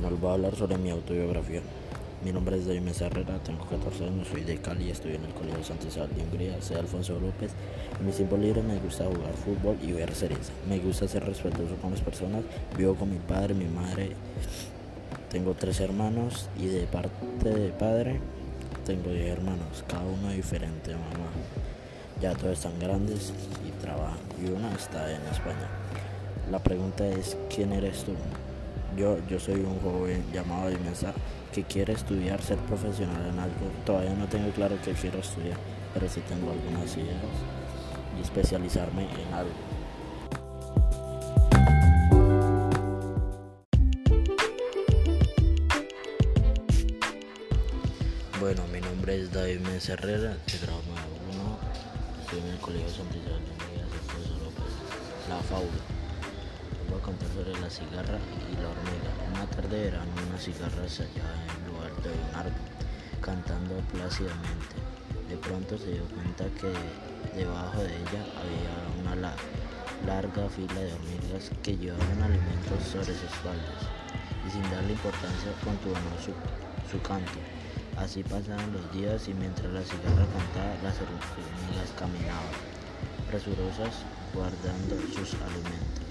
Les voy a hablar sobre mi autobiografía. Mi nombre es Mesa Herrera, tengo 14 años, soy de Cali, estudio en el Colegio Santa Isabel de Hungría, soy Alfonso López. En mi tiempo libre me gusta jugar fútbol y ver series. Me gusta ser respetuoso con las personas. Vivo con mi padre, mi madre. Tengo tres hermanos y de parte de padre tengo 10 hermanos, cada uno diferente, mamá. Ya todos están grandes y trabajan y una está en España. La pregunta es, ¿quién eres tú? Yo, yo soy un joven llamado Mesa que quiere estudiar, ser profesional en algo. Todavía no tengo claro qué quiero estudiar, pero sí tengo algunas ideas y especializarme en algo. Bueno, mi nombre es David Mesa Herrera, de grado 1, estoy en Colegio Santiago de Miguel López, La Faula. Sobre la cigarra y la hormiga. Una tarde de verano, una cigarra se hallaba en lo alto de un árbol, cantando plácidamente. De pronto se dio cuenta que debajo de ella había una larga fila de hormigas que llevaban alimentos sobre sus espaldas y sin darle importancia continuó su, su canto. Así pasaron los días y mientras la cigarra cantaba, las hormigas caminaban, presurosas, guardando sus alimentos.